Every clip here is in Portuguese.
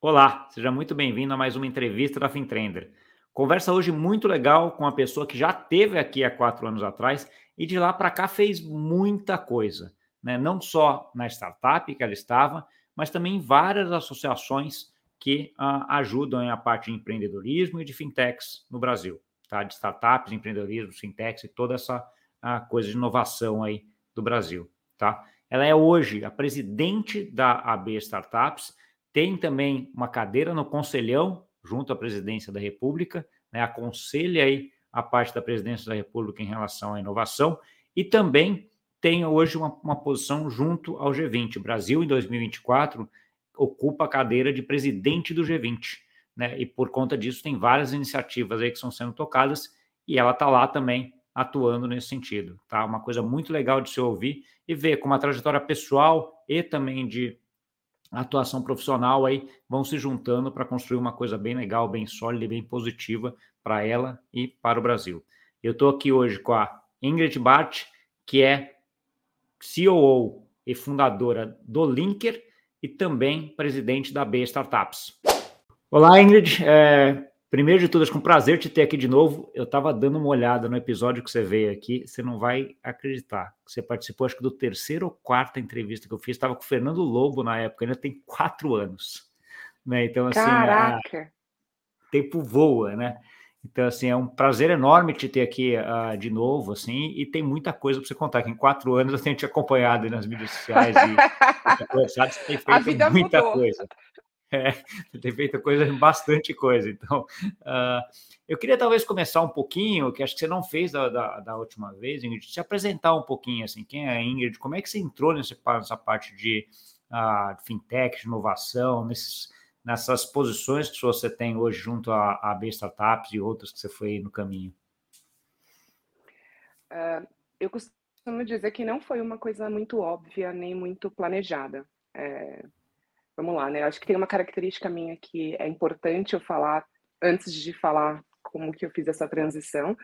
Olá, seja muito bem-vindo a mais uma entrevista da FinTrender. Conversa hoje muito legal com uma pessoa que já teve aqui há quatro anos atrás e de lá para cá fez muita coisa, né? não só na startup que ela estava, mas também em várias associações que ajudam a parte de empreendedorismo e de fintechs no Brasil, tá? de startups, empreendedorismo, fintechs e toda essa coisa de inovação aí do Brasil. Tá? Ela é hoje a presidente da AB Startups, tem também uma cadeira no Conselhão, junto à presidência da República, né, aconselha aí a parte da presidência da República em relação à inovação, e também tem hoje uma, uma posição junto ao G20. O Brasil, em 2024, ocupa a cadeira de presidente do G20, né, e por conta disso tem várias iniciativas aí que estão sendo tocadas, e ela está lá também atuando nesse sentido, tá? Uma coisa muito legal de se ouvir e ver como a trajetória pessoal e também de atuação profissional aí vão se juntando para construir uma coisa bem legal, bem sólida e bem positiva para ela e para o Brasil. Eu estou aqui hoje com a Ingrid Bart, que é COO e fundadora do Linker e também presidente da B Startups. Olá, Ingrid. É, Primeiro de tudo, acho que é um prazer te ter aqui de novo. Eu estava dando uma olhada no episódio que você veio aqui, você não vai acreditar. Você participou, acho que do terceiro ou quarta entrevista que eu fiz, estava com o Fernando Lobo na época, ainda tem quatro anos. Né? Então, assim. Caraca! A... tempo voa, né? Então, assim, é um prazer enorme te ter aqui uh, de novo, assim, e tem muita coisa para você contar, que em quatro anos eu tenho te acompanhado nas mídias sociais e conversado, você tem feito muita mudou. coisa. É, tem feito coisa, bastante coisa. Então, uh, eu queria talvez começar um pouquinho, que acho que você não fez da, da, da, última vez, Ingrid, se apresentar um pouquinho, assim, quem é a Ingrid, como é que você entrou nesse, nessa parte de uh, fintech, de inovação, nesses, nessas posições que você tem hoje junto à, à B Startups e outras que você foi no caminho? Uh, eu costumo dizer que não foi uma coisa muito óbvia, nem muito planejada. É, vamos lá, né? Acho que tem uma característica minha que é importante eu falar antes de falar como que eu fiz essa transição,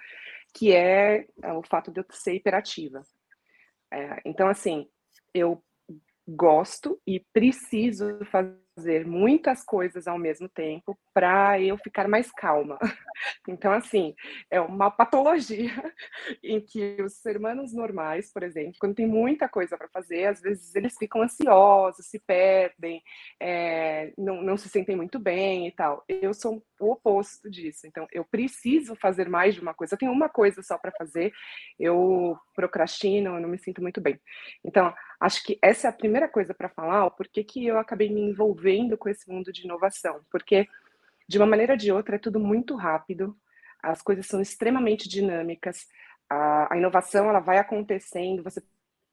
que é, é o fato de eu ser hiperativa. É, então, assim, eu gosto e preciso fazer muitas coisas ao mesmo tempo para eu ficar mais calma. Então, assim, é uma patologia em que os seres humanos normais, por exemplo, quando tem muita coisa para fazer, às vezes eles ficam ansiosos, se perdem, é, não, não se sentem muito bem e tal. Eu sou o oposto disso. Então, eu preciso fazer mais de uma coisa. Eu tenho uma coisa só para fazer, eu procrastino, eu não me sinto muito bem. Então, acho que essa é a primeira coisa para falar, por que eu acabei me envolvendo com esse mundo de inovação. Porque, de uma maneira ou de outra, é tudo muito rápido, as coisas são extremamente dinâmicas, a, a inovação ela vai acontecendo, você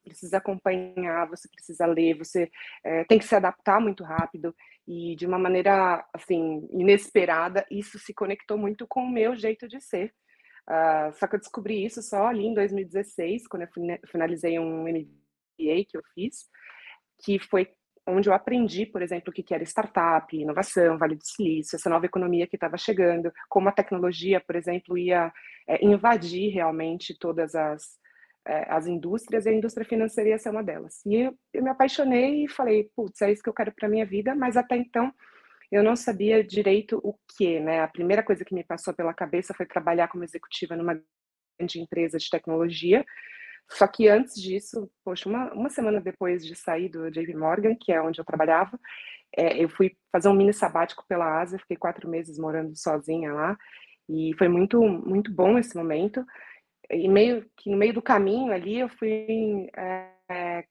precisa acompanhar, você precisa ler, você é, tem que se adaptar muito rápido e de uma maneira assim inesperada isso se conectou muito com o meu jeito de ser. Uh, só que eu descobri isso só ali em 2016, quando eu finalizei um MBA que eu fiz, que foi onde eu aprendi, por exemplo, o que era startup, inovação, Vale do Silício, essa nova economia que estava chegando, como a tecnologia, por exemplo, ia é, invadir realmente todas as, é, as indústrias, e a indústria financeira ia ser uma delas. E eu, eu me apaixonei e falei, putz, é isso que eu quero para minha vida, mas até então eu não sabia direito o que, né? A primeira coisa que me passou pela cabeça foi trabalhar como executiva numa grande empresa de tecnologia, só que antes disso, poxa, uma, uma semana depois de sair do JP Morgan, que é onde eu trabalhava, é, eu fui fazer um mini sabático pela Ásia, fiquei quatro meses morando sozinha lá, e foi muito, muito bom esse momento. E meio que no meio do caminho ali, eu fui é,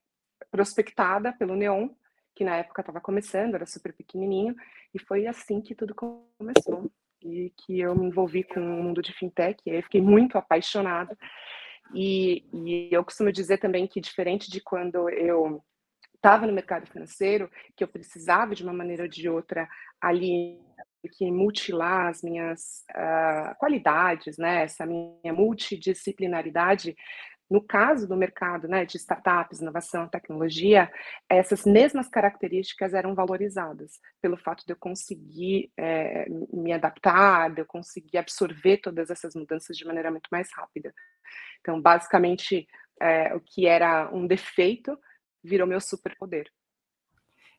prospectada pelo Neon, que na época estava começando, era super pequenininho, e foi assim que tudo começou. E que eu me envolvi com o mundo de fintech, e aí fiquei muito apaixonada. E, e eu costumo dizer também que, diferente de quando eu estava no mercado financeiro, que eu precisava de uma maneira ou de outra ali que mutilar as minhas uh, qualidades, né? Essa minha multidisciplinaridade. No caso do mercado né, de startups, inovação, tecnologia, essas mesmas características eram valorizadas pelo fato de eu conseguir é, me adaptar, de eu conseguir absorver todas essas mudanças de maneira muito mais rápida. Então, basicamente, é, o que era um defeito virou meu superpoder.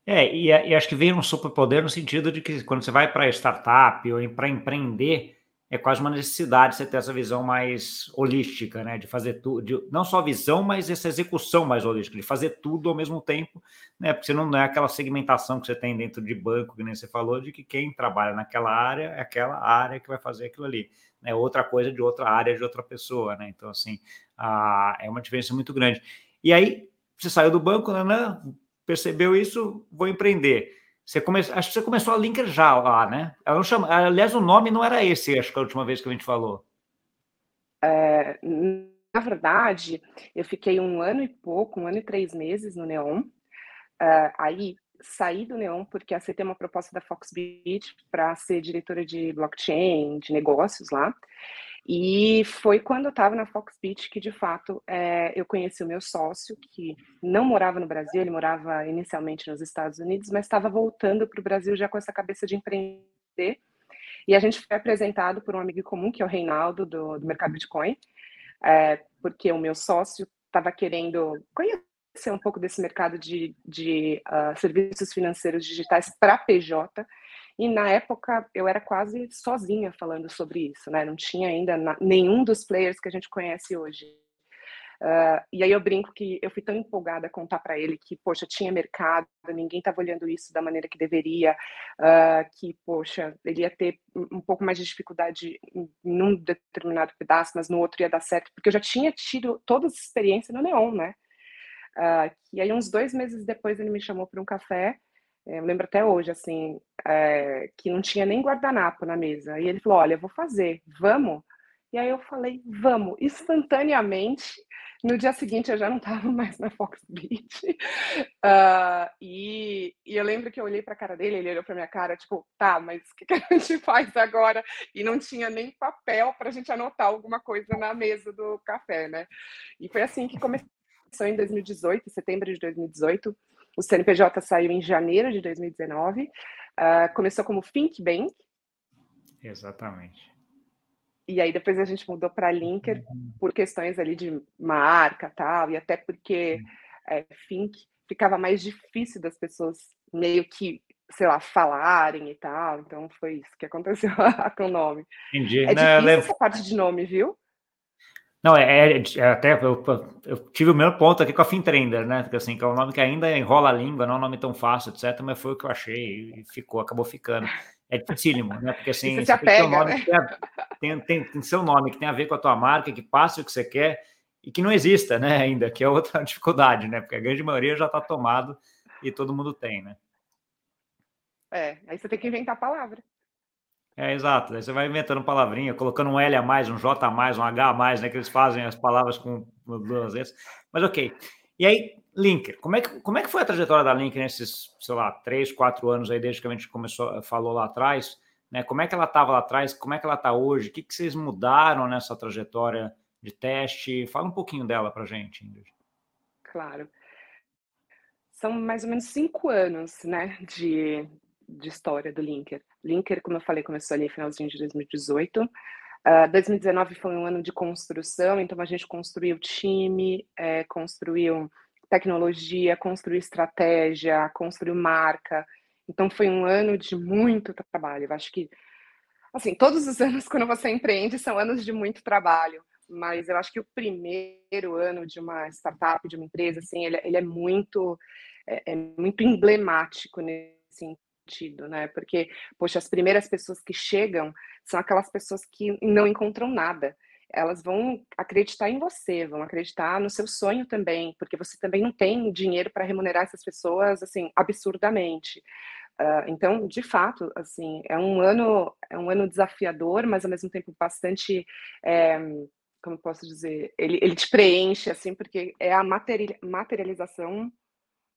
É, e, e acho que vem um superpoder no sentido de que quando você vai para startup ou para empreender, é quase uma necessidade você ter essa visão mais holística, né? De fazer tudo, não só visão, mas essa execução mais holística, de fazer tudo ao mesmo tempo, né? Porque senão não é aquela segmentação que você tem dentro de banco, que nem você falou, de que quem trabalha naquela área é aquela área que vai fazer aquilo ali, né? Outra coisa de outra área de outra pessoa, né? Então, assim, a, é uma diferença muito grande. E aí, você saiu do banco, né? Percebeu isso, vou empreender você come... Acho que você começou a Linker já lá, né? Ela não chama... Aliás, o nome não era esse, acho que a última vez que a gente falou. É, na verdade, eu fiquei um ano e pouco, um ano e três meses no Neon. Uh, aí saí do Neon porque aceitei uma proposta da Foxbit para ser diretora de blockchain, de negócios lá. E foi quando eu estava na Foxbit que, de fato, é, eu conheci o meu sócio, que não morava no Brasil, ele morava inicialmente nos Estados Unidos, mas estava voltando para o Brasil já com essa cabeça de empreender. E a gente foi apresentado por um amigo comum, que é o Reinaldo, do, do Mercado Bitcoin, é, porque o meu sócio estava querendo conhecer um pouco desse mercado de, de uh, serviços financeiros digitais para PJ, e na época eu era quase sozinha falando sobre isso, né? Não tinha ainda na, nenhum dos players que a gente conhece hoje. Uh, e aí eu brinco que eu fui tão empolgada a contar para ele que, poxa, tinha mercado, ninguém estava olhando isso da maneira que deveria, uh, que, poxa, ele ia ter um pouco mais de dificuldade em, um determinado pedaço, mas no outro ia dar certo, porque eu já tinha tido toda essa experiência no Neon, né? Uh, e aí uns dois meses depois ele me chamou para um café eu lembro até hoje, assim, é, que não tinha nem guardanapo na mesa. E ele falou: Olha, vou fazer, vamos? E aí eu falei: Vamos, instantaneamente. No dia seguinte eu já não estava mais na Foxbeat. Uh, e, e, eu lembro que eu olhei para a cara dele, ele olhou para minha cara, tipo, tá, mas o que, que, a gente faz agora? E não tinha nem papel para a gente anotar alguma coisa na mesa do café, né? E foi assim que começou em 2018, setembro de 2018. O CNPJ saiu em janeiro de 2019. Uh, ah, começou como Think Bank. Exatamente. E aí depois a gente mudou para Linker uhum. por questões ali de marca tal, e até porque é, Think ficava mais difícil das pessoas meio que, sei lá, falarem e tal. Então foi isso que aconteceu com o nome. Entendi. É difícil essa parte de nome, viu? Não, é, é, é até eu, eu, tive o meu ponto aqui com a Fintrender, né? Porque assim, que é um nome que ainda enrola a língua, não é um nome tão fácil, etc. Mas foi o que eu achei e ficou, acabou ficando. É dificílimo, né? Porque assim, você, você apega, tem, nome né? tem, tem, tem, seu nome que tem a ver com a tua marca, que passe o que você quer e que não exista, né? Ainda, que é outra dificuldade, né? Porque a grande maioria já está tomado e todo mundo tem, né? É, aí você tem que inventar a palavra. É, exato. Aí você vai inventando palavrinha, colocando um L a mais, um J a mais, um H a mais, né? Que eles fazem as palavras com duas vezes. Mas ok. E aí, Linker, como é que, como é que foi a trajetória da Linker nesses, sei lá, três, quatro anos aí, desde que a gente começou, falou lá atrás? Né? Como é que ela estava lá atrás? Como é que ela está hoje? O que, que vocês mudaram nessa trajetória de teste? Fala um pouquinho dela para gente, Ingrid. Claro. São mais ou menos cinco anos, né, de, de história do Linker. Linker, como eu falei, começou ali no finalzinho de 2018. Uh, 2019 foi um ano de construção, então a gente construiu time, é, construiu tecnologia, construiu estratégia, construiu marca. Então foi um ano de muito trabalho. Eu acho que, assim, todos os anos quando você empreende são anos de muito trabalho, mas eu acho que o primeiro ano de uma startup, de uma empresa, assim, ele, ele é muito, é, é muito emblemático nesse sentido, né? Porque, poxa, as primeiras pessoas que chegam são aquelas pessoas que não encontram nada. Elas vão acreditar em você, vão acreditar no seu sonho também, porque você também não tem dinheiro para remunerar essas pessoas assim absurdamente. Uh, então, de fato, assim, é um ano é um ano desafiador, mas ao mesmo tempo bastante é, como posso dizer, ele, ele te preenche, assim, porque é a materialização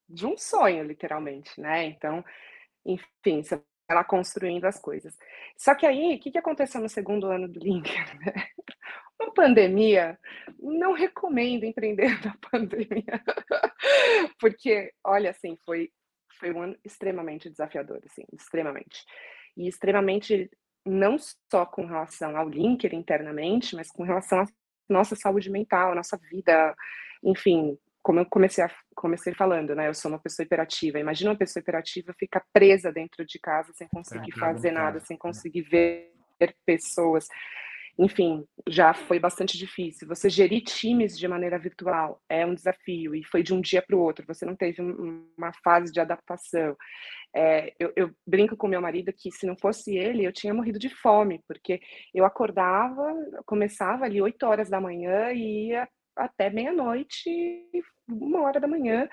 de um sonho, literalmente, né? Então, enfim, você vai lá construindo as coisas. Só que aí, o que, que aconteceu no segundo ano do Linker? Né? Uma pandemia, não recomendo empreender na pandemia, porque, olha, assim, foi, foi um ano extremamente desafiador, assim, extremamente. E extremamente, não só com relação ao Linker internamente, mas com relação à nossa saúde mental, à nossa vida, enfim, como eu comecei, a, comecei falando, né? Eu sou uma pessoa hiperativa. Imagina uma pessoa hiperativa ficar presa dentro de casa sem conseguir fazer nada, sem conseguir ver pessoas. Enfim, já foi bastante difícil. Você gerir times de maneira virtual é um desafio e foi de um dia para o outro. Você não teve uma fase de adaptação. É, eu, eu, brinco com meu marido que se não fosse ele, eu tinha morrido de fome, porque eu acordava, começava ali 8 horas da manhã e ia até meia-noite, uma hora da manhã,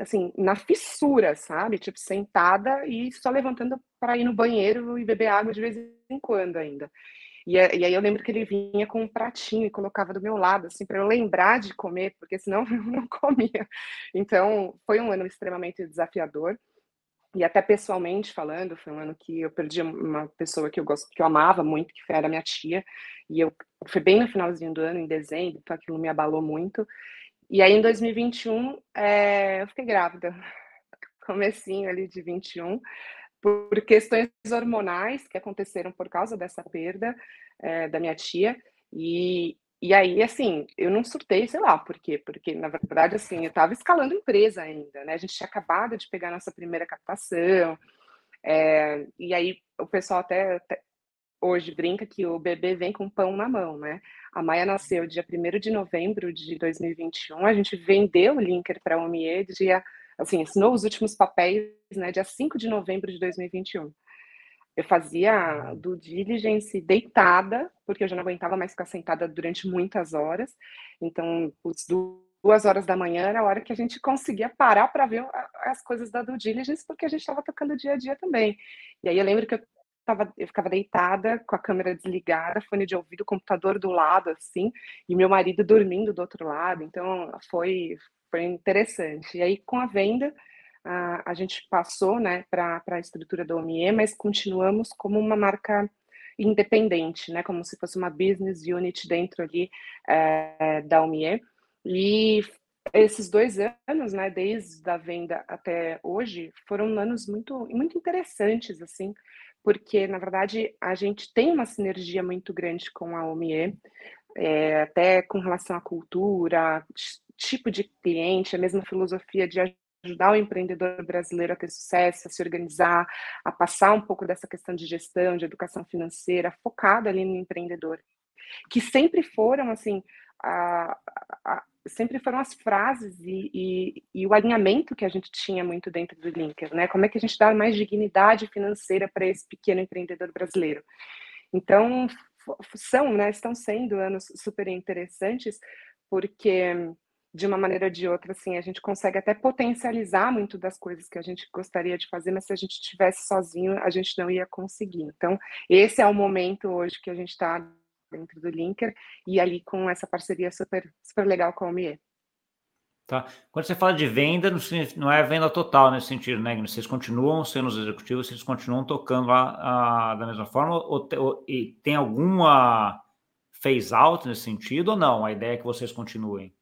assim, na fissura, sabe? Tipo, sentada e só levantando para ir no banheiro e beber água de vez em quando ainda. E, e, aí eu lembro que ele vinha com um pratinho e colocava do meu lado, assim, para eu lembrar de comer, porque senão eu não comia. Então, foi um ano extremamente desafiador. E até pessoalmente falando, foi um ano que eu perdi uma pessoa que eu gosto, que eu amava muito, que era minha tia, e eu foi bem no finalzinho do ano, em dezembro, então aquilo me abalou muito. E aí em 2021, é, eu fiquei grávida, comecinho ali de 21, por questões hormonais que aconteceram por causa dessa perda é, da minha tia, e, e aí, assim, eu não surtei, sei lá por quê, porque na verdade, assim, eu estava escalando empresa ainda, né? A gente tinha acabado de pegar nossa primeira captação, é, e aí o pessoal até, até, hoje brinca que o bebê vem com pão na mão, né? A Maia nasceu dia 1 de novembro de 2021, a gente vendeu o linker para a OMIE dia, assim, assinou os últimos papéis, né, dia 5 de novembro de 2021. Eu fazia do diligence deitada, porque eu já não aguentava mais ficar sentada durante muitas horas. Então, os duas horas da manhã era a hora que a gente conseguia parar para ver as coisas da due diligence, porque a gente estava tocando dia a dia também. E aí eu lembro que eu, tava, eu ficava deitada, com a câmera desligada, fone de ouvido, computador do lado, assim, e meu marido dormindo do outro lado. Então, foi, foi interessante. E aí, com a venda, a, a gente passou né, para a estrutura do OMIE, mas continuamos como uma marca independente, né, como se fosse uma business unit dentro ali é, da OMIE. E esses dois anos, né, desde a venda até hoje, foram anos muito, muito interessantes, assim, porque, na verdade, a gente tem uma sinergia muito grande com a OMIE, é, até com relação à cultura, tipo de cliente, a mesma filosofia de ajudar o empreendedor brasileiro a ter sucesso, a se organizar, a passar um pouco dessa questão de gestão, de educação financeira, focada ali no empreendedor, que sempre foram assim, a, a, sempre foram as frases e, e, e, o alinhamento que a gente tinha muito dentro do Linker, né? Como é que a gente dá mais dignidade financeira para esse pequeno empreendedor brasileiro? Então são, né? Estão sendo anos super interessantes porque de uma maneira ou de outra, assim, a gente consegue até potencializar muito das coisas que a gente gostaria de fazer, mas se a gente estivesse sozinho, a gente não ia conseguir. Então, esse é o momento hoje que a gente está dentro do Linker e ali com essa parceria super, super legal com a OMIE. Tá. Quando você fala de venda, não é venda total nesse sentido, né? Vocês continuam sendo os executivos, vocês continuam tocando lá da mesma forma, ou, ou, e tem alguma phase out nesse sentido ou não? A ideia é que vocês continuem?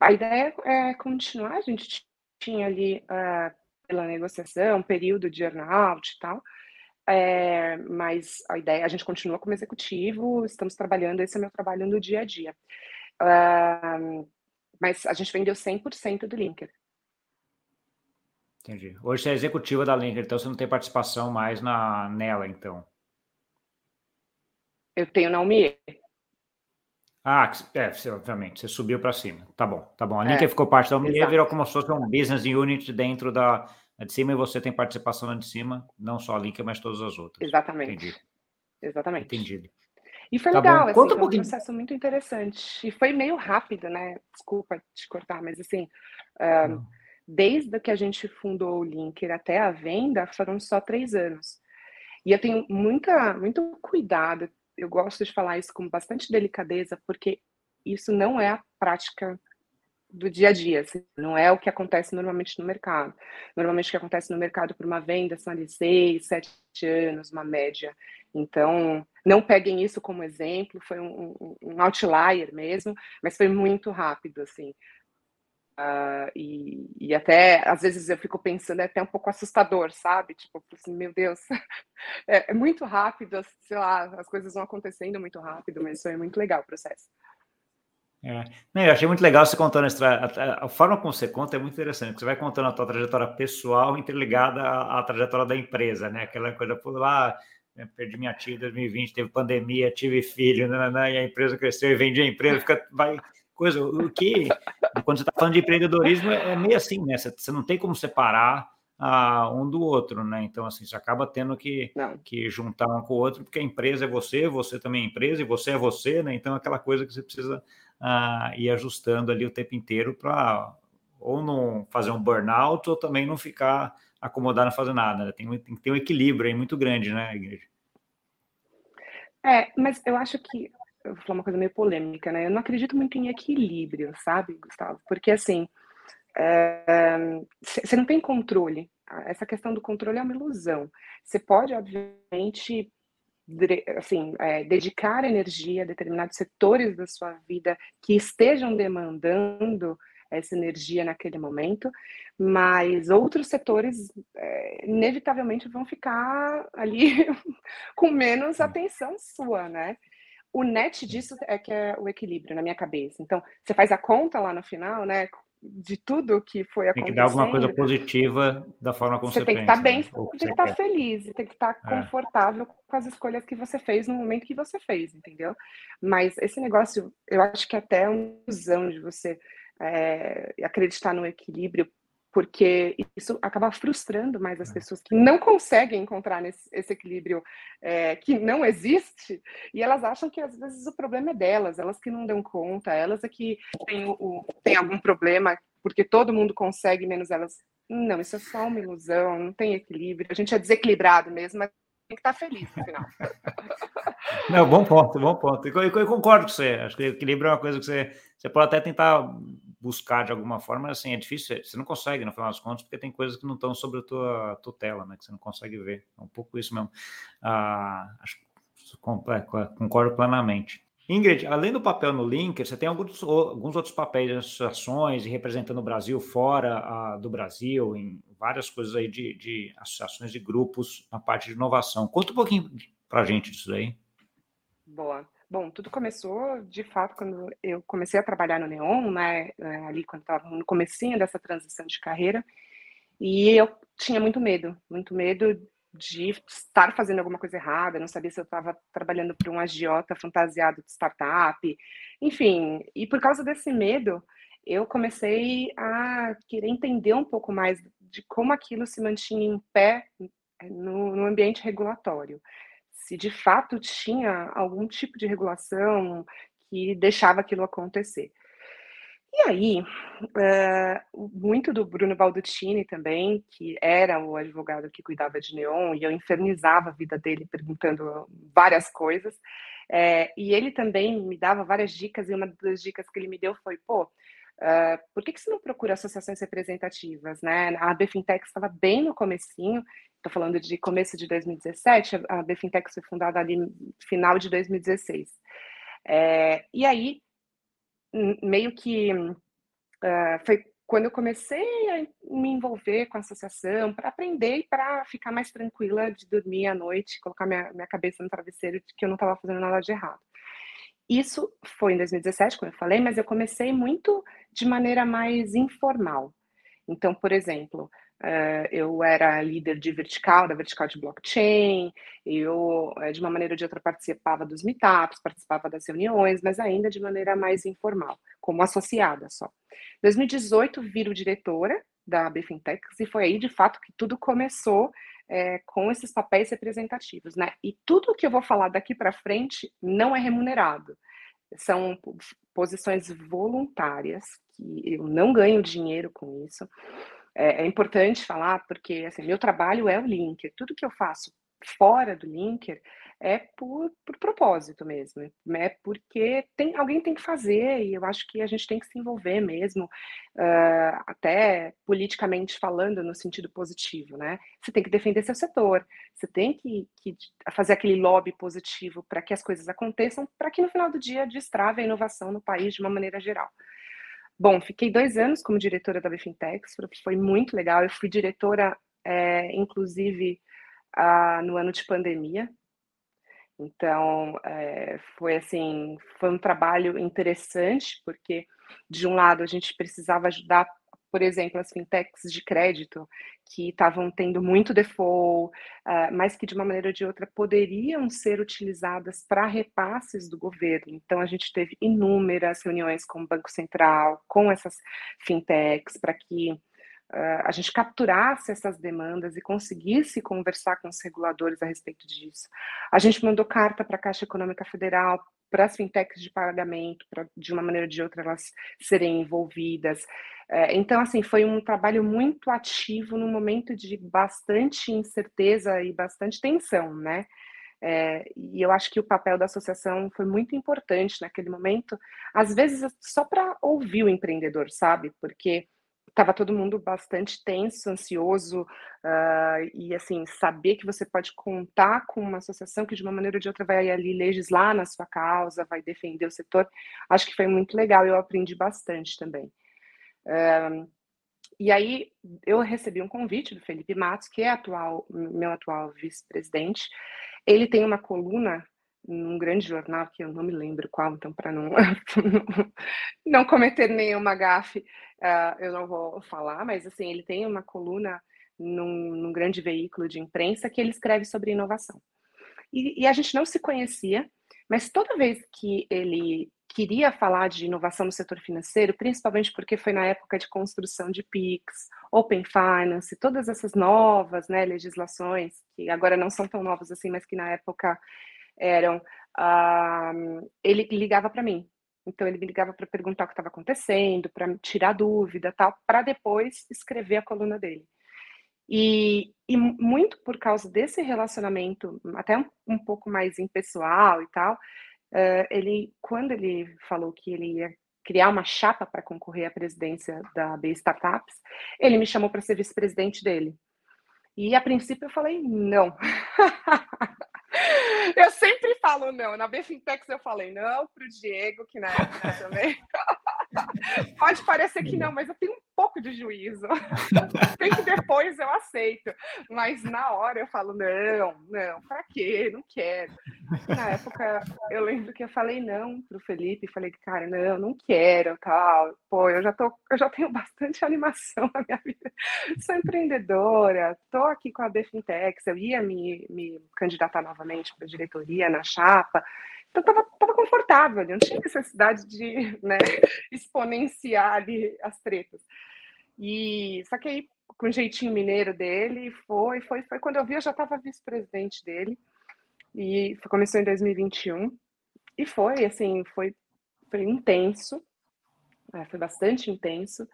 A ideia é continuar, a gente tinha ali uh, pela negociação, um período de earnout e tal, é, mas a ideia, a gente continua como executivo, estamos trabalhando, esse é meu trabalho no dia a dia. Uh, mas a gente vendeu 100% do Linker. Entendi. Hoje você é executiva da Linker, então você não tem participação mais na, nela, então. Eu tenho na UMIE. Ah, é, você, obviamente, você subiu para cima. Tá bom, tá bom. A Linker é, ficou parte da Unidade, virou como se fosse um business unit dentro da, de cima e você tem participação na de cima, não só a Linker, mas todas as outras. Exatamente. Entendi. Exatamente. Entendido. E foi tá legal, assim, foi um processo muito interessante. E foi meio rápido, né? Desculpa te cortar, mas assim, uh, desde que a gente fundou o Linker até a venda, foram só três anos. E eu tenho muita, muito cuidado eu gosto de falar isso com bastante delicadeza, porque isso não é a prática do dia a dia, assim, não é o que acontece normalmente no mercado. Normalmente o que acontece no mercado por uma venda são ali seis, sete anos, uma média. Então, não peguem isso como exemplo, foi um, um outlier mesmo, mas foi muito rápido, assim. Uh, e, e, até às vezes eu fico pensando, é até um pouco assustador, sabe? Tipo, assim, meu Deus, é, é, muito rápido, sei lá, as coisas vão acontecendo muito rápido, mas foi muito legal o processo. É. eu achei muito legal você contando a, a, forma como você conta é muito interessante. Você vai contando a tua trajetória pessoal interligada à, à trajetória da empresa, né? Aquela coisa por lá, né? perdi minha tia em 2020, teve pandemia, tive filho, né? e a empresa cresceu e vendi a empresa, fica, vai coisa. O que quando você está falando de empreendedorismo é, é meio assim, né? Você, não tem como separar ah, um do outro, né? Então, assim, você acaba tendo que, que juntar um com o outro, porque a empresa é você, você também é empresa, e você é você, né? Então, é aquela coisa que você precisa ah, ir ajustando ali o tempo inteiro para ou não fazer um burnout ou também não ficar acomodado a fazer nada. Né? Tem, tem que ter um equilíbrio aí muito grande, né, Igreja? É, mas eu acho que eu vou falar uma coisa meio polêmica, né? Eu não acredito muito em equilíbrio, sabe, Gustavo? Porque assim, você é, não tem controle. Essa questão do controle é uma ilusão. Você pode, obviamente, assim, é, dedicar energia a determinados setores da sua vida que estejam demandando essa energia naquele momento, mas outros setores é, inevitavelmente vão ficar ali com menos atenção sua, né? O net disso é que é o equilíbrio na minha cabeça. Então, você faz a conta lá no final, né? de tudo que foi acontecendo. Tem que dar alguma coisa positiva da forma como você, você tem que estar bem, né? tem que estar feliz, tem que estar é. confortável com as escolhas que você fez no momento que você fez, entendeu? Mas esse negócio, eu acho que até é uma ilusão de você é, acreditar no equilíbrio porque isso acaba frustrando mais as é. pessoas que não conseguem encontrar nesse, esse equilíbrio é, que não existe, e elas acham que às vezes o problema é delas, elas que não dão conta, elas é que têm, o, têm algum problema, porque todo mundo consegue, menos elas. Não, isso é só uma ilusão, não tem equilíbrio, a gente é desequilibrado mesmo, mas tem que estar feliz no final. Não, bom ponto, bom ponto. Eu, eu, concordo com você. Acho que equilíbrio é uma coisa que você, você pode até tentar buscar de alguma forma, assim, é difícil, você não consegue, no final das contas, porque tem coisas que não estão sobre a tua tutela, né, que você não consegue ver. É um pouco isso mesmo. Ah, acho, é, concordo plenamente. Ingrid, além do papel no Linker, você tem alguns, alguns outros papéis em associações e representando o Brasil fora do Brasil, em várias coisas aí de, de associações de grupos na parte de inovação. Conta um pouquinho para a gente disso aí. Boa. Bom, tudo começou, de fato, quando eu comecei a trabalhar no Neon, né, é, ali quando estava no comecinho dessa transição de carreira, e eu tinha muito medo, muito medo de estar fazendo alguma coisa errada, não sabia se eu estava trabalhando para um agiota fantasiado de startup, enfim, e por causa desse medo, eu comecei a querer entender um pouco mais de como aquilo se mantinha em pé no, no ambiente regulatório se de fato tinha algum tipo de regulação que deixava aquilo acontecer. E aí, é, muito do Bruno Balducci também, que era o advogado que cuidava de Neon, e eu infernizava a vida dele perguntando várias coisas, é, e ele também me dava várias dicas, e uma das dicas que ele me deu foi, pô, Uh, por que, você não procura associações representativas, né? A Bfintech estava bem no comecinho, estou falando de começo de 2017, a Bfintech foi fundada ali final de 2016. É, e aí, meio que uh, foi quando eu comecei a me envolver com a associação para aprender e para ficar mais tranquila de dormir à noite, colocar minha, minha cabeça no travesseiro de que eu não estava fazendo nada de errado. Isso foi em 2017, como eu falei, mas eu comecei muito de maneira mais informal. Então, por exemplo, uh, eu era líder de vertical, da vertical de blockchain, eu, uh, de uma maneira ou de outra, participava dos meetups, participava das reuniões, mas ainda de maneira mais informal, como associada só. Em 2018, viro diretora da Bfintechs e foi aí, de fato, que tudo começou é, com esses papéis representativos, né? E tudo que eu vou falar daqui para frente não é remunerado. São posições voluntárias, que eu não ganho dinheiro com isso. É, é importante falar, porque assim, meu trabalho é o Linker. Tudo que eu faço fora do Linker é por, por propósito mesmo, é porque tem, alguém tem que fazer, e eu acho que a gente tem que se envolver mesmo, uh, até politicamente falando, no sentido positivo, né? Você tem que defender seu setor, você tem que, que fazer aquele lobby positivo para que as coisas aconteçam, para que no final do dia destrave a inovação no país de uma maneira geral. Bom, fiquei dois anos como diretora da Bifintex, foi muito legal. Eu fui diretora, é, inclusive, no ano de pandemia, Então, é, foi assim, foi um trabalho interessante, porque de um lado a gente precisava ajudar, por exemplo, as fintechs de crédito, que estavam tendo muito default, uh, mas que de uma maneira ou de outra poderiam ser utilizadas para repasses do governo. Então, a gente teve inúmeras reuniões com o Banco Central, com essas fintechs, para que uh, a gente capturasse essas demandas e conseguisse conversar com os reguladores a respeito disso. A gente mandou carta para a Caixa Econômica Federal, para as fintechs de pagamento, para de uma maneira ou de outra elas serem envolvidas. É, então, assim, foi um trabalho muito ativo num momento de bastante incerteza e bastante tensão, né? É, e eu acho que o papel da associação foi muito importante naquele momento, às vezes só para ouvir o empreendedor, sabe? Porque estava todo mundo bastante tenso, ansioso, uh, e assim, saber que você pode contar com uma associação que de uma maneira ou de outra vai ali legislar na sua causa, vai defender o setor, acho que foi muito legal, eu aprendi bastante também. Uh, e aí eu recebi um convite do Felipe Matos, que é atual, meu atual vice-presidente. Ele tem uma coluna num grande jornal que eu não me lembro qual, então para não, não cometer nenhuma gafe, uh, eu não vou falar, mas assim, ele tem uma coluna num, num, grande veículo de imprensa que ele escreve sobre inovação. E, e, a gente não se conhecia, mas toda vez que ele queria falar de inovação no setor financeiro, principalmente porque foi na época de construção de PIX, Open Finance, todas essas novas né, legislações, que agora não são tão novas assim, mas que na época eram. Uh, ele ligava para mim. Então, ele me ligava para perguntar o que estava acontecendo, para tirar dúvida, tal, para depois escrever a coluna dele. E, e, muito por causa desse relacionamento, até um, um pouco mais impessoal e tal, uh, ele, quando ele falou que ele ia criar uma chapa para concorrer à presidência da B Startups, ele me chamou para ser vice-presidente dele. E a princípio eu falei não. Eu sempre falo não. Na Bfintex eu falei não para o Diego, que na época também. Pode parecer que não, mas eu tenho um pouco de juízo. Tem que depois eu aceito. Mas na hora eu falo, não, não, para quê? Não quero. Na época, eu lembro que eu falei não pro Felipe, falei, cara, não, não quero, tal. Pô, eu já, tô, eu já tenho bastante animação na minha vida. Sou empreendedora, tô aqui com a Bfintex, eu ia me, me candidatar novamente para diretoria na chapa. Então, estava tava confortável, não tinha necessidade de né, exponenciar ali as tretas. E só que aí, com o jeitinho mineiro dele, foi, foi, foi. Quando eu vi, eu já estava vice-presidente dele. E começou em 2021. E foi, assim, foi, foi intenso. É, foi bastante intenso.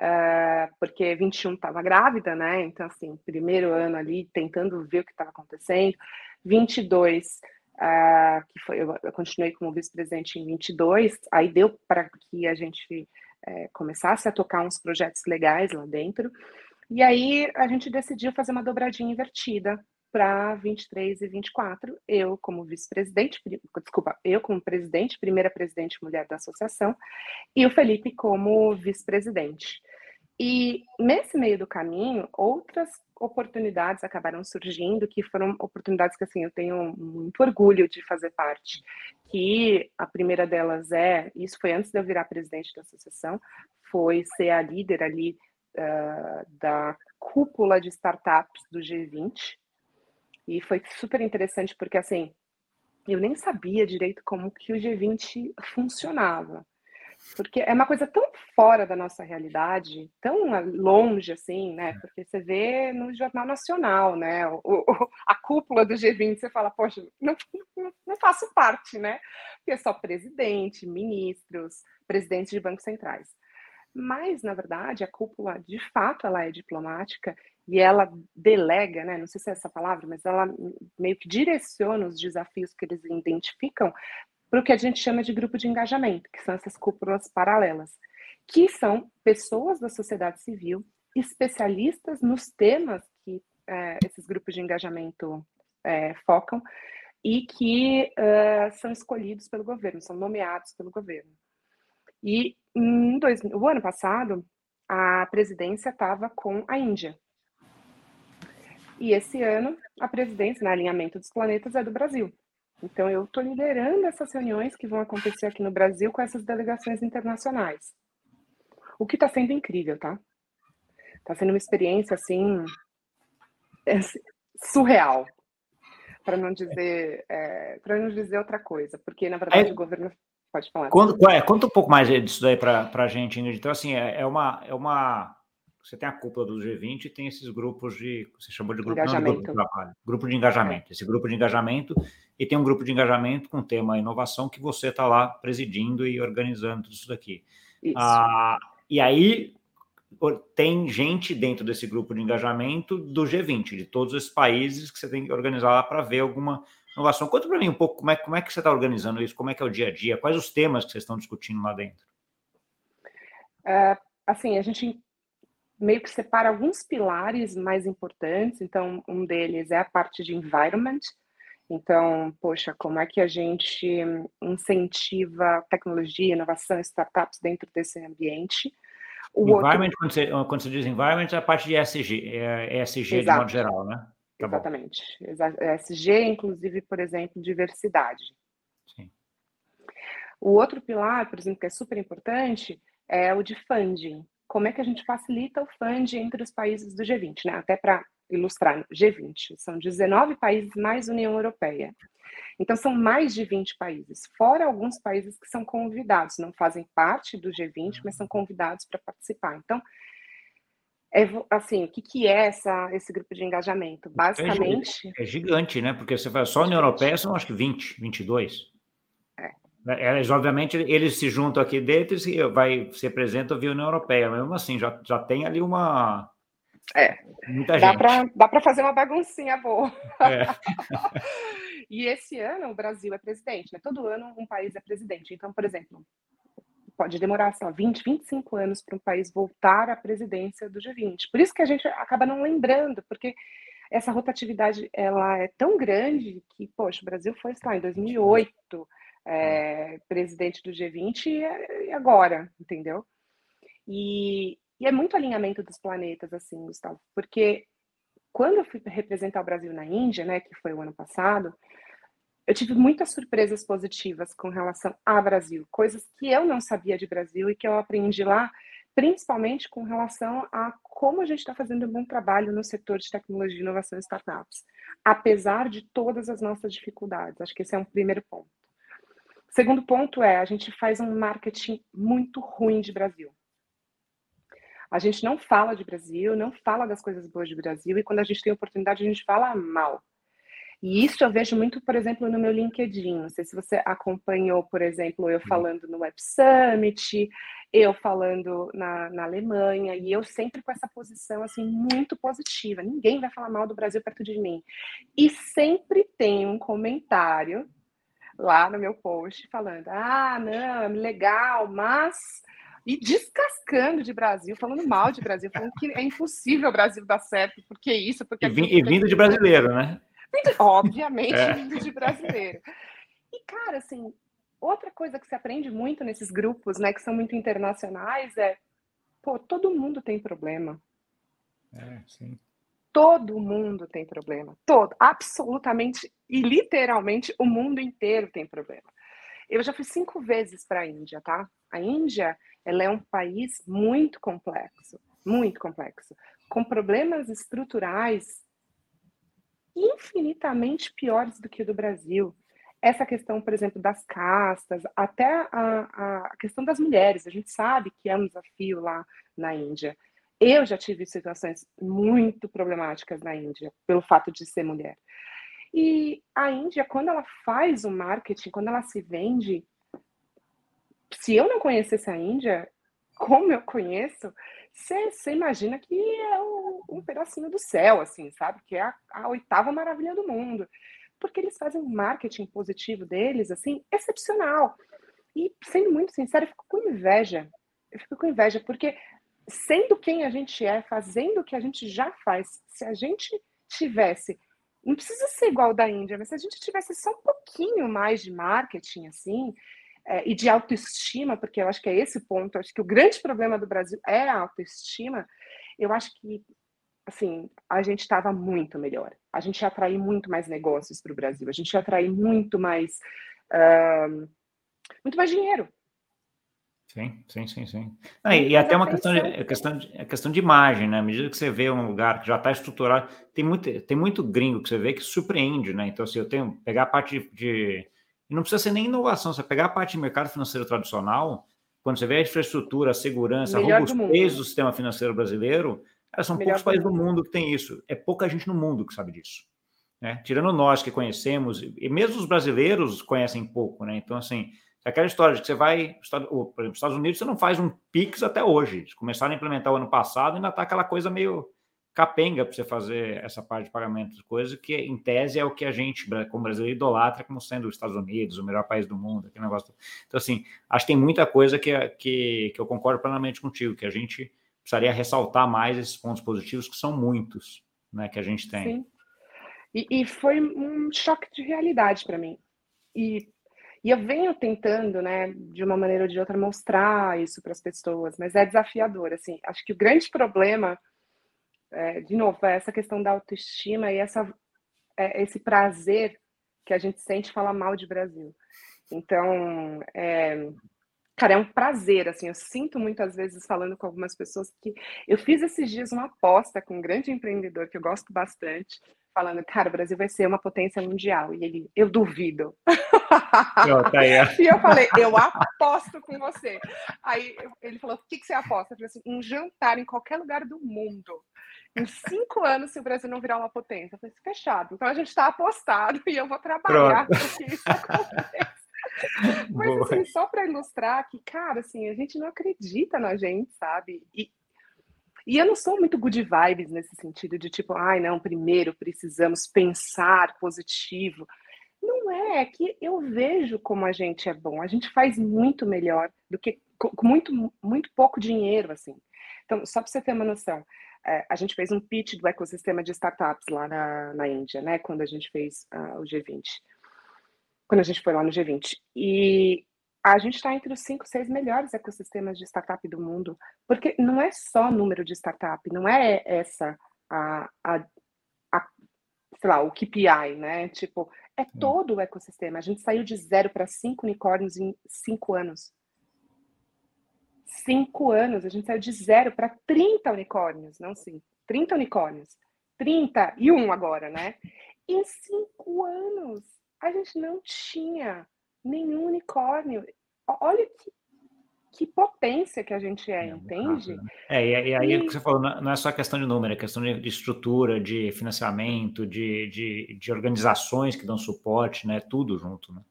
Uh, porque 21 estava grávida, né? Então, assim, primeiro ano ali, tentando ver o que estava acontecendo. 22 uh, que foi, eu, eu continuei como vice-presidente em 22, aí deu para que a gente é, começasse a tocar uns projetos legais lá dentro, e aí a gente decidiu fazer uma dobradinha invertida para 23 e 24, eu como vice-presidente, desculpa, eu como presidente, primeira presidente mulher da associação, e o Felipe como vice-presidente. E nesse meio do caminho, outras oportunidades acabaram surgindo, que foram oportunidades que assim eu tenho muito orgulho de fazer parte. Que a primeira delas é, isso foi antes de eu virar presidente da associação, foi ser a líder ali uh, da cúpula de startups do G20. E foi super interessante porque assim eu nem sabia direito como que o G20 funcionava porque é uma coisa tão fora da nossa realidade, tão longe assim, né? É. Porque você vê no Jornal Nacional, né? O, o, a cúpula do G20, você fala, poxa, não, não, não faço parte, né? Porque é só presidente, ministros, presidentes de bancos centrais. Mas, na verdade, a cúpula, de fato, ela é diplomática e ela delega, né? Não sei se é essa palavra, mas ela meio que direciona os desafios que eles identificam para o que a gente chama de grupo de engajamento, que são essas cúpulas paralelas, que são pessoas da sociedade civil, especialistas nos temas que é, esses grupos de engajamento é, focam e que uh, são escolhidos pelo governo, são nomeados pelo governo. E em dois, o ano passado, a presidência estava com a Índia. E esse ano, a presidência, no alinhamento dos planetas, é do Brasil. Então, eu estou liderando essas reuniões que vão acontecer aqui no Brasil com essas delegações internacionais. O que está sendo incrível, tá? Está sendo uma experiência, assim, é, surreal, para não dizer é, para não dizer outra coisa, porque, na verdade, Aí, o governo... Pode falar. Conta, é, conta um pouco mais disso daí para a gente, Ingrid. Então, assim, é, é uma... É uma você tem a cúpula do G20 e tem esses grupos de, você chamou de grupo, engajamento. Não, de grupo, de trabalho, grupo de engajamento. Esse grupo de engajamento e tem um grupo de engajamento com o tema inovação que você está lá presidindo e organizando tudo isso daqui. Isso. Ah, e aí tem gente dentro desse grupo de engajamento do G20, de todos esses países que você tem que organizar lá para ver alguma inovação. Conta para mim um pouco como é, como é que você está organizando isso, como é que é o dia a dia, quais os temas que vocês estão discutindo lá dentro? É, assim, a gente meio que separa alguns pilares mais importantes. Então, um deles é a parte de environment. Então, poxa, como é que a gente incentiva tecnologia, inovação, startups dentro desse ambiente? O environment, outro... quando, você, quando você diz environment, é a parte de ESG, é ESG Exato. de modo geral, né? Tá Exatamente. Bom. ESG, inclusive, por exemplo, diversidade. Sim. O outro pilar, por exemplo, que é super importante, é o de funding como é que a gente facilita o fund entre os países do G20, né? Até para ilustrar, G20 são 19 países mais União Europeia. Então são mais de 20 países, fora alguns países que são convidados, não fazem parte do G20, mas são convidados para participar. Então, é, assim, o que, que é essa, esse grupo de engajamento? Basicamente. É, gigante, né? Porque você fala só a União Europeia são acho que 20, 22. É, eles, obviamente, eles se juntam aqui dentro e vai, se apresentam via União Europeia, mesmo assim, já, já tem ali uma. É, muita dá gente. dá para fazer uma baguncinha boa. É. e esse ano o Brasil é presidente, né? Todo ano um país é presidente. Então, por exemplo, pode demorar só 20, 25 anos para um país voltar à presidência do G20. Por isso que a gente acaba não lembrando, porque essa rotatividade ela é tão grande que, poxa, o Brasil foi, sei lá, em 2008 é, presidente do G20 e agora, entendeu? E, e, é muito alinhamento dos planetas, assim, Gustavo, porque quando eu fui representar o Brasil na Índia, né, que foi o ano passado, eu tive muitas surpresas positivas com relação a Brasil, coisas que eu não sabia de Brasil e que eu aprendi lá, principalmente com relação a como a gente está fazendo um bom trabalho no setor de tecnologia, inovação e startups, apesar de todas as nossas dificuldades. Acho que esse é um primeiro ponto. Segundo ponto é, a gente faz um marketing muito ruim de Brasil. A gente não fala de Brasil, não fala das coisas boas de Brasil, e quando a gente tem oportunidade, a gente fala mal. E isso eu vejo muito, por exemplo, no meu LinkedIn. Não sei se você acompanhou, por exemplo, eu falando no Web Summit, eu falando na, na Alemanha, e eu sempre com essa posição assim muito positiva. Ninguém vai falar mal do Brasil perto de mim. E sempre tem um comentário lá no meu post falando: ah, não, é legal, mas. E descascando de Brasil, falando mal de Brasil, falando que é impossível o Brasil dar certo, porque isso, porque. E, e vindo de brasileiro, né? Obviamente, é. vindo de brasileiro. E, cara, assim, outra coisa que se aprende muito nesses grupos, né, que são muito internacionais, é, pô, todo mundo tem problema. É, sim. Todo mundo tem problema. Todo, absolutamente e literalmente o mundo inteiro tem problema. Eu já fui cinco vezes para a Índia, tá? A Índia, ela é um país muito complexo, muito complexo, com problemas estruturais infinitamente piores do que o do Brasil. Essa questão, por exemplo, das castas, até a, a questão das mulheres, a gente sabe que é um desafio lá na Índia. Eu já tive situações muito problemáticas na Índia, pelo fato de ser mulher. E a Índia, quando ela faz o marketing, quando ela se vende, se eu não conhecesse a Índia, como eu conheço, você imagina que é um, um, pedacinho do céu, assim, sabe? Que é a, a, oitava maravilha do mundo. Porque eles fazem um marketing positivo deles, assim, excepcional. E, sendo muito sincero, eu fico com inveja. Eu fico com inveja, porque sendo quem a gente é, fazendo o que a gente já faz, se a gente tivesse, não precisa ser igual da Índia, mas se a gente tivesse só um pouquinho mais de marketing, assim, é, e de autoestima, porque eu acho que é esse ponto, eu acho que o grande problema do Brasil é a autoestima, eu acho que assim, a gente estava muito melhor. A gente ia atrair muito mais negócios para o Brasil, a gente ia atrair muito mais, uh, muito mais dinheiro. Sim, sim, sim, sim. Não, e, e até uma questão de, é questão, de, questão de imagem, né? À medida que você vê um lugar que já está estruturado, tem muito, tem muito gringo que você vê que surpreende, né? Então, se assim, eu tenho pegar a parte de, de não precisa ser nem inovação, você pegar a parte de mercado financeiro tradicional, quando você vê a infraestrutura, a segurança, Melhor a robustez do, do sistema financeiro brasileiro, são Melhor poucos países do mundo que tem isso. É pouca gente no mundo que sabe disso. Né? Tirando nós que conhecemos, e mesmo os brasileiros conhecem pouco, né? Então, assim, aquela história de que você vai, por exemplo, Estados Unidos, você não faz um PIX até hoje. Eles começaram a implementar o ano passado, ainda está aquela coisa meio capenga para você fazer essa parte de pagamentos, coisa que, em tese, é o que a gente, como brasileiro, idolatra como sendo os Estados Unidos, o melhor país do mundo, aquele negócio. Então, assim, acho que tem muita coisa que, que, que eu concordo plenamente contigo, que a gente precisaria ressaltar mais esses pontos positivos, que são muitos, né, que a gente tem. Sim. E, e foi um choque de realidade para mim. E, e eu venho tentando, né, de uma maneira ou de outra, mostrar isso para as pessoas, mas é desafiador, assim. Acho que o grande problema é, de novo, é essa questão da autoestima e essa, é, esse prazer que a gente sente falar mal de Brasil. Então, é, cara, é um prazer, assim, eu sinto muitas vezes falando com algumas pessoas que eu fiz esses dias uma aposta com um grande empreendedor que eu gosto bastante, falando, cara, o Brasil vai ser uma potência mundial. E ele, eu duvido. Oh, tá e eu falei, eu aposto com você. Aí ele falou, o que, que você aposta? Eu falei assim, um jantar em qualquer lugar do mundo em cinco anos se o Brasil não virar uma potência. Eu falei, fechado. Então a gente está apostado e eu vou trabalhar para que isso aconteça. Mas assim, só para ilustrar que, cara, assim, a gente não acredita na gente, sabe? E, e eu não sou muito good vibes nesse sentido de tipo, ai, não, primeiro precisamos pensar positivo. Não é, é que eu vejo como a gente é bom. A gente faz muito melhor do que com muito, muito pouco dinheiro, assim. Então, só para você ter uma noção, é, a gente fez um pitch do ecossistema de startups lá na, na Índia, né? Quando a gente fez uh, o G20. Quando a gente foi lá no G20. E a gente está entre os cinco, seis melhores ecossistemas de startup do mundo, porque não é só número de startup, não é essa a, a, a sei lá, o KPI, né? Tipo, é todo o ecossistema. A gente saiu de zero para cinco unicórnios em cinco anos cinco anos, a gente saiu de zero para 30 unicórnios, não sim, 30 unicórnios, 30 e um agora, né? Em cinco anos, a gente não tinha nenhum unicórnio. Olha que, que potência que a gente é, é entende? Né? É, e, e aí e... que você falou, não é só questão de número, é questão de, de estrutura, de financiamento, de, de, de organizações que dão suporte, né? Tudo junto, né?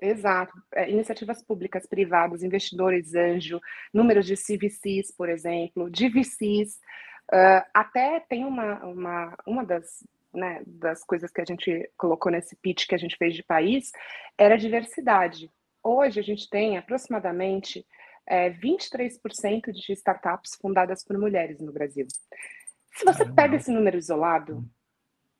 Exato. É, iniciativas públicas, privadas, investidores anjo, números de CVCs, por exemplo, de VCs. Uh, até tem uma, uma, uma das, né, das coisas que a gente colocou nesse pitch que a gente fez de país, era diversidade. Hoje a gente tem aproximadamente é, 23% de startups fundadas por mulheres no Brasil. Se você pega esse número isolado, hum.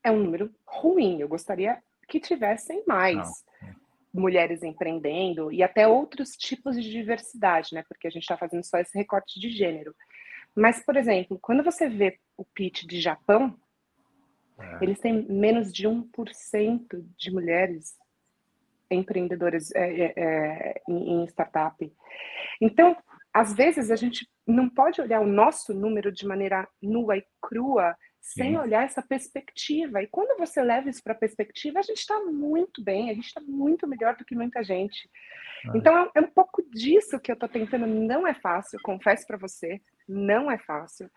é um número ruim. Eu gostaria que tivessem mais. Não mulheres empreendendo e até outros tipos de diversidade, né? Porque a gente está fazendo só esse recorte de gênero. Mas, por exemplo, quando você vê o pitch de Japão, é. eles têm menos de 1% de mulheres empreendedoras é, é, é, em, em startup. Então, às vezes, a gente não pode olhar o nosso número de maneira nua e crua sem Sim. olhar essa perspectiva. E quando você leva isso para a perspectiva, a gente está muito bem, a gente está muito melhor do que muita gente. Ah. Então, é um pouco disso que eu estou tentando. Não é fácil, confesso para você, não é fácil.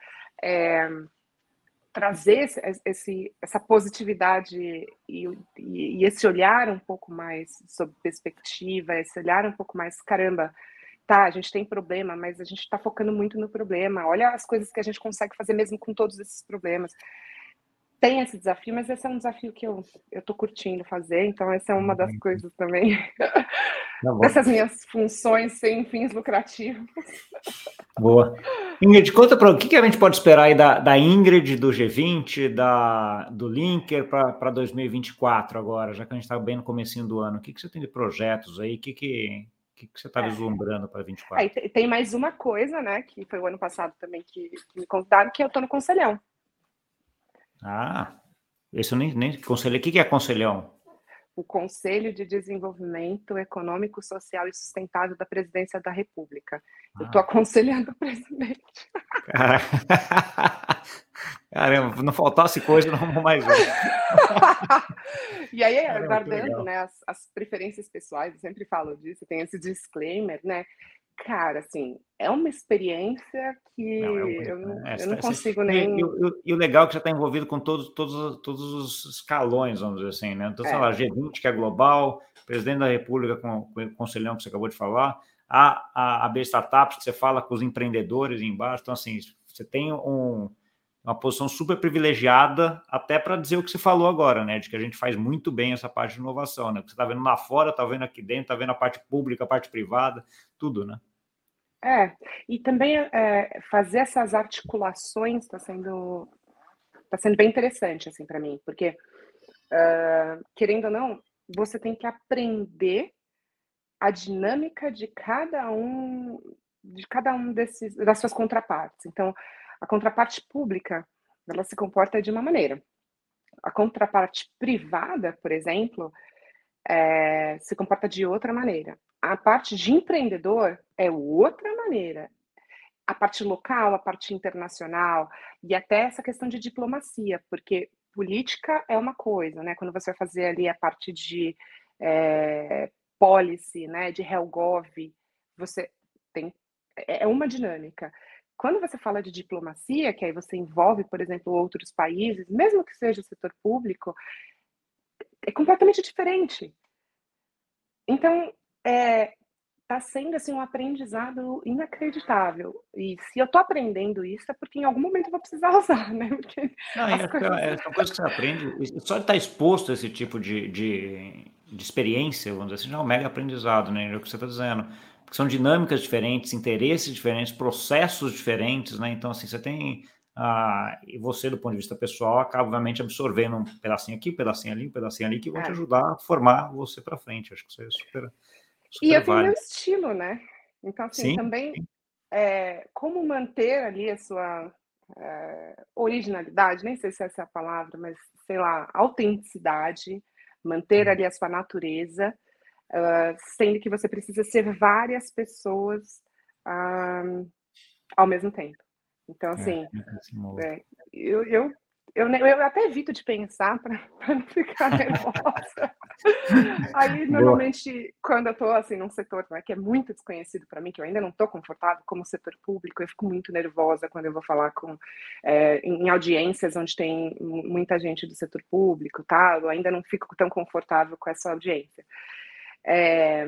É, trazer esse, esse, essa positividade e, e, e esse olhar um pouco mais sobre perspectiva, esse olhar um pouco mais, caramba, tá, a gente tem problema, mas a gente está focando muito no problema. Olha as coisas que a gente consegue fazer mesmo com todos esses problemas. Tem esse desafio, mas esse é um desafio que eu estou curtindo fazer, então essa é uma das uhum. coisas também dessas minhas funções sem fins lucrativos. Boa. Ingrid, conta para o que, que a gente pode esperar aí da, da Ingrid, do G20, da, do Linker para 2024 agora, já que a gente está bem no comecinho do ano. O que, que você tem de projetos aí? O que, que, que, que você está é. vislumbrando para 24? Aí, tem mais uma coisa, né? Que foi o ano passado também que, que me contaram, que eu estou no Conselhão. Ah, esse eu nem, nem conselho. O que é conselhão? O Conselho de Desenvolvimento Econômico, Social e Sustentável da Presidência da República. Ah. Eu estou aconselhando o presidente. Caramba, não faltasse coisa, não vou mais ver. e aí, Caramba, guardando né, as, as, preferências pessoais, eu sempre falo disso, tem esse disclaimer, né? Cara, assim, é uma experiência que não, é eu, é, eu, não consigo nem. E, e, e, o legal é que já está envolvido com todos, todos, todos os escalões, vamos dizer assim, né? Então, sei é. lá, G20, que é global, presidente da República com, com o conselhão que você acabou de falar, a, a, a B Startups, que você fala com os empreendedores embaixo. Então, assim, você tem um, uma posição super privilegiada, até para dizer o que você falou agora, né? De que a gente faz muito bem essa parte de inovação, né? Você está vendo lá fora, está vendo aqui dentro, está vendo a parte pública, a parte privada, tudo, né? É, e também é, fazer essas articulações está sendo, tá sendo bem interessante, assim, para mim, porque, uh, querendo ou não, você tem que aprender a dinâmica de cada um de cada um desses das suas contrapartes. Então, a contraparte pública, ela se comporta de uma maneira. A contraparte privada, por exemplo, é, se comporta de outra maneira. A parte de empreendedor é outra maneira. A parte local, a parte internacional e até essa questão de diplomacia, porque política é uma coisa, né? Quando você vai fazer ali a parte de é, policy, né, de Helgov, você tem é, é uma dinâmica. Quando você fala de diplomacia, que aí você envolve, por exemplo, outros países, mesmo que seja o setor público, é completamente diferente. Então, é, está sendo assim um aprendizado inacreditável. E se eu estou aprendendo isso é porque em algum momento eu vou precisar usar, né? Porque Não, é, coisas... é, são coisas que você aprende. Só de estar exposto a esse tipo de, de, de experiência, vamos dizer assim, já é um mega aprendizado, né? É o que você está dizendo. Porque são dinâmicas diferentes, interesses diferentes, processos diferentes, né? Então, assim, você tem. Ah, e você, do ponto de vista pessoal, acaba, obviamente, absorvendo um pedacinho aqui, um pedacinho ali, um pedacinho ali, que vão é. te ajudar a formar você para frente. Acho que isso é super e eu tenho meu estilo, né? Então, assim, sim, também É, como manter ali a sua é, originalidade, nem sei se essa é a palavra, mas sei lá, autenticidade, manter uhum. ali a sua natureza, uh, sendo que você precisa ser várias pessoas uh, ao mesmo tempo. Então, é, assim, é, eu, eu eu, eu até evito de pensar para não ficar nervosa. Aí, normalmente, Boa. quando eu estou assim, num setor né, que é muito desconhecido para mim, que eu ainda não estou confortável como setor público, eu fico muito nervosa quando eu vou falar com é, em audiências onde tem muita gente do setor público, tá? Eu ainda não fico tão confortável com essa audiência. É,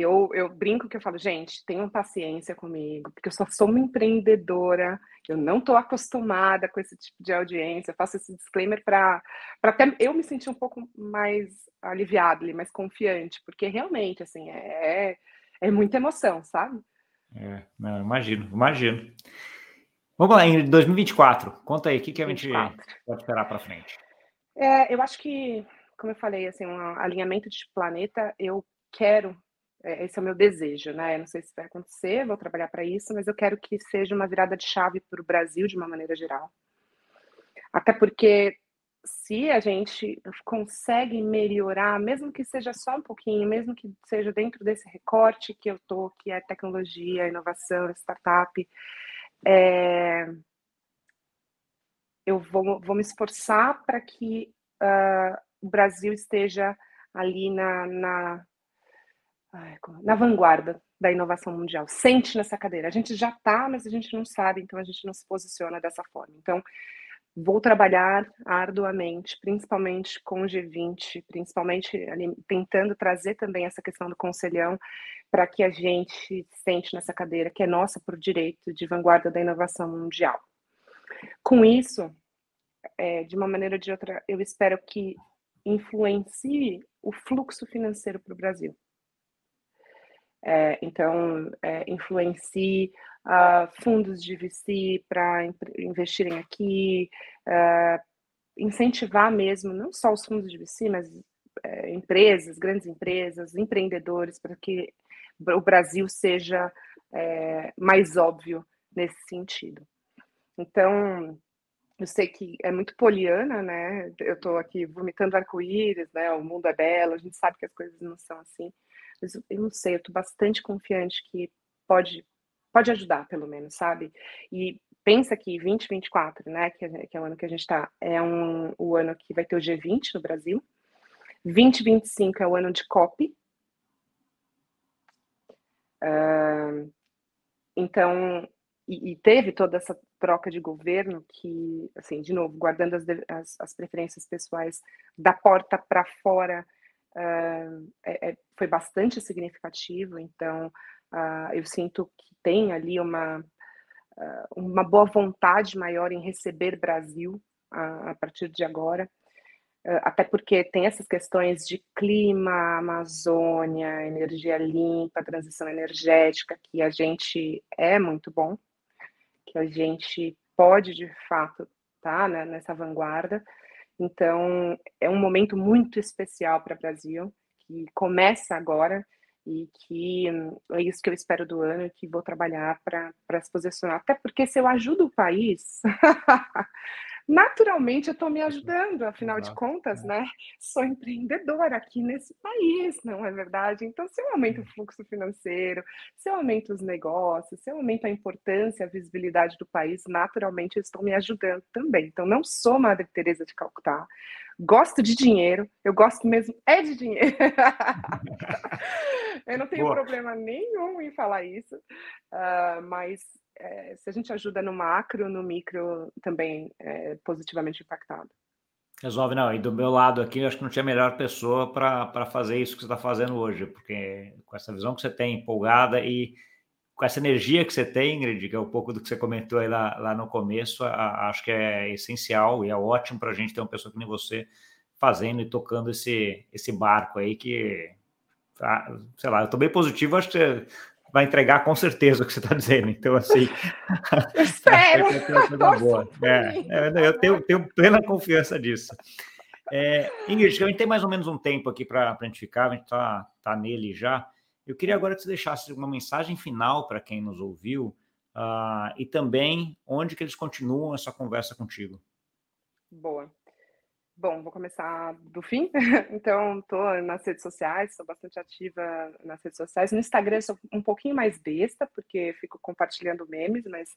eu, eu brinco que eu falo, gente, tenham paciência comigo, porque eu só sou uma empreendedora, eu não estou acostumada com esse tipo de audiência, eu faço esse disclaimer para até eu me sentir um pouco mais aliviada, mais confiante, porque realmente, assim, é, é, muita emoção, sabe? É, não, imagino, imagino. Vamos lá, em 2024, conta aí, o que, que a gente 24. pode esperar para frente? É, eu acho que, como eu falei, assim, um alinhamento de planeta, eu quero esse é o meu desejo, né? Eu não sei se vai acontecer, vou trabalhar para isso, mas eu quero que seja uma virada de chave para o Brasil de uma maneira geral. Até porque se a gente consegue melhorar, mesmo que seja só um pouquinho, mesmo que seja dentro desse recorte que eu tô, que é tecnologia, inovação, startup, é... eu vou, vou me esforçar para que uh, o Brasil esteja ali na, na na vanguarda da inovação mundial. Sente nessa cadeira. A gente já está, mas a gente não sabe, então a gente não se posiciona dessa forma. Então, vou trabalhar arduamente, principalmente com o G20, principalmente ali, tentando trazer também essa questão do conselhão para que a gente sente nessa cadeira que é nossa por direito de vanguarda da inovação mundial. Com isso, é, de uma maneira ou de outra, eu espero que influencie o fluxo financeiro para o Brasil. É, então, é, influencie uh, fundos de VC para investirem aqui, uh, incentivar mesmo, não só os fundos de VC, mas é, empresas, grandes empresas, empreendedores, para que o Brasil seja é, mais óbvio nesse sentido. Então, eu sei que é muito poliana, né? Eu estou aqui vomitando arco-íris, né? O mundo é belo, a gente sabe que as coisas não são assim. Eu não sei, eu estou bastante confiante que pode, pode ajudar, pelo menos, sabe? E pensa que 2024, né? Que, que é o ano que a gente está, é um, o ano que vai ter o G20 no Brasil. 2025 é o ano de COP. Uh, então, e, e, teve toda essa troca de governo que, assim, de novo, guardando as, as, as preferências pessoais da porta para fora, é, é, foi bastante significativo. Então, uh, eu sinto que tem ali uma, uh, uma boa vontade maior em receber Brasil a partir de agora. Até porque tem essas questões de clima, Amazônia, energia limpa, transição energética, que a gente é muito bom, que a gente pode de fato estar tá, né, nessa vanguarda. Então, é um momento muito especial para o Brasil, que começa agora e que é isso que eu espero do ano e que vou trabalhar para se posicionar. Até porque se eu ajudo o país, naturalmente eu estou me ajudando, afinal de contas, é. né? Sou empreendedora aqui nesse país, não é verdade? Então, se eu aumento o fluxo financeiro, se eu aumento os negócios, se eu aumento a importância, a visibilidade do país, naturalmente eu estou me ajudando também. Então, não sou Madre Teresa de Calcutá, gosto de dinheiro, eu gosto mesmo é de dinheiro. eu não tenho Boa. problema nenhum em falar isso, uh, mas é, se a gente ajuda no macro, no micro também é positivamente impactado. Resolve, não. E do meu lado aqui, eu acho que não tinha melhor pessoa para fazer isso que você está fazendo hoje, porque com essa visão que você tem empolgada e com essa energia que você tem, Ingrid, que é um pouco do que você comentou aí lá, lá no começo, a, acho que é essencial e é ótimo para a gente ter uma pessoa que nem você fazendo e tocando esse, esse barco aí que, ah, sei lá, eu estou bem positivo, acho que você vai entregar com certeza o que você está dizendo. Então, assim. Espero! é, é, eu tenho, tenho, plena confiança disso. É, Ingrid, a gente tem mais ou menos um tempo aqui para a gente ficar, a gente está tá nele já. Eu queria agora que você deixasse uma mensagem final para quem nos ouviu uh, e também onde que eles continuam essa conversa contigo. Boa. Bom, vou começar do fim. Então, estou nas redes sociais, sou bastante ativa nas redes sociais. No Instagram, sou um pouquinho mais besta, porque fico compartilhando memes, mas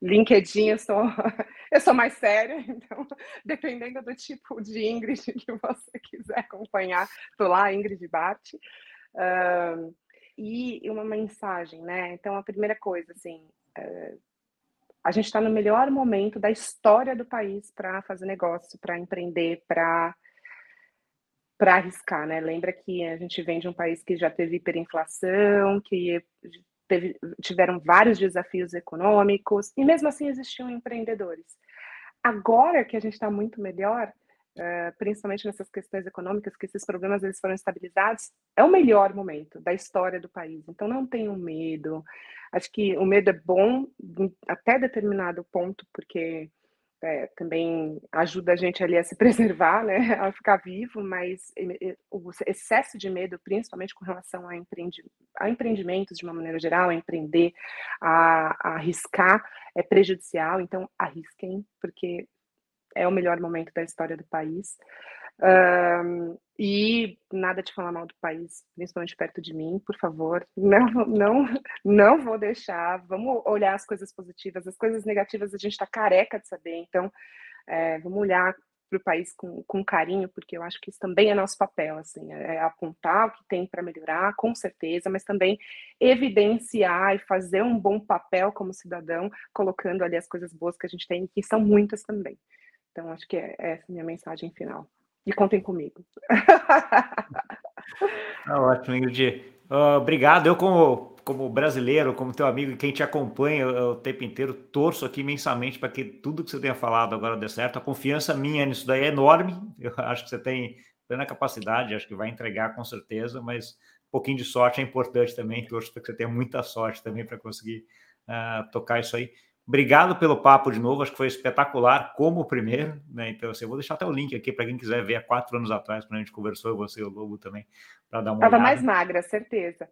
LinkedIn eu sou, eu sou mais séria. Então, dependendo do tipo de Ingrid que você quiser acompanhar, estou lá, Ingrid Bart. Uh, e uma mensagem, né? Então, a primeira coisa, assim, uh, a gente está no melhor momento da história do país para fazer negócio, para empreender, para para arriscar, né? Lembra que a gente vem de um país que já teve hiperinflação, que teve, tiveram vários desafios econômicos e mesmo assim existiam empreendedores. Agora que a gente está muito melhor, principalmente nessas questões econômicas, que esses problemas eles foram estabilizados, é o melhor momento da história do país. Então não tenham medo. Acho que o medo é bom até determinado ponto, porque é, também ajuda a gente ali a se preservar, né, a ficar vivo, mas o excesso de medo, principalmente com relação a, empreendi a empreendimentos de uma maneira geral, a empreender, a, a arriscar, é prejudicial, então arrisquem, porque é o melhor momento da história do país. Um, e nada de falar mal do país, principalmente perto de mim, por favor. Não, não, não vou deixar. Vamos olhar as coisas positivas, as coisas negativas a gente está careca de saber. Então, é, vamos olhar para o país com, com carinho, porque eu acho que isso também é nosso papel, assim, é, é apontar o que tem para melhorar, com certeza, mas também evidenciar e fazer um bom papel como cidadão, colocando ali as coisas boas que a gente tem, que são muitas também. Então, acho que é essa a minha mensagem final. E contem comigo. Tá ótimo, Ingrid. Uh, obrigado. Eu, como, como brasileiro, como teu amigo e quem te acompanha o tempo inteiro, torço aqui imensamente para que tudo que você tenha falado agora dê certo. A confiança minha nisso daí é enorme. Eu acho que você tem plena capacidade, acho que vai entregar com certeza, mas um pouquinho de sorte é importante também. Torço para que você tenha muita sorte também para conseguir uh, tocar isso aí. Obrigado pelo papo de novo, acho que foi espetacular, como o primeiro, né? Então, assim, eu vou deixar até o link aqui para quem quiser ver há quatro anos atrás, quando a gente conversou, você e o Lobo também, para dar uma Tava olhada. mais magra, certeza.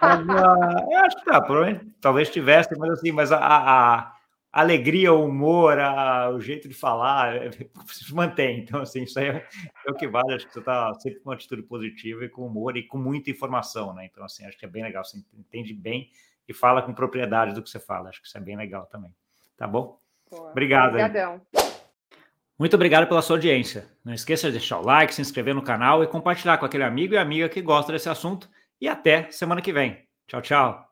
Mas, uh, eu acho que tá, provavelmente, talvez tivesse, mas assim, mas a, a, alegria, o humor, a, o jeito de falar, se mantém. Então, assim, isso aí é, é o que vale. Acho que você está sempre com uma atitude positiva e com humor e com muita informação, né? Então, assim, acho que é bem legal. Você entende bem e fala com propriedade do que você fala. Acho que isso é bem legal também. Tá bom? Boa. Obrigado. Obrigadão. Muito obrigado pela sua audiência. Não esqueça de deixar o like, se inscrever no canal e compartilhar com aquele amigo e amiga que gosta desse assunto. E até semana que vem. Tchau, tchau.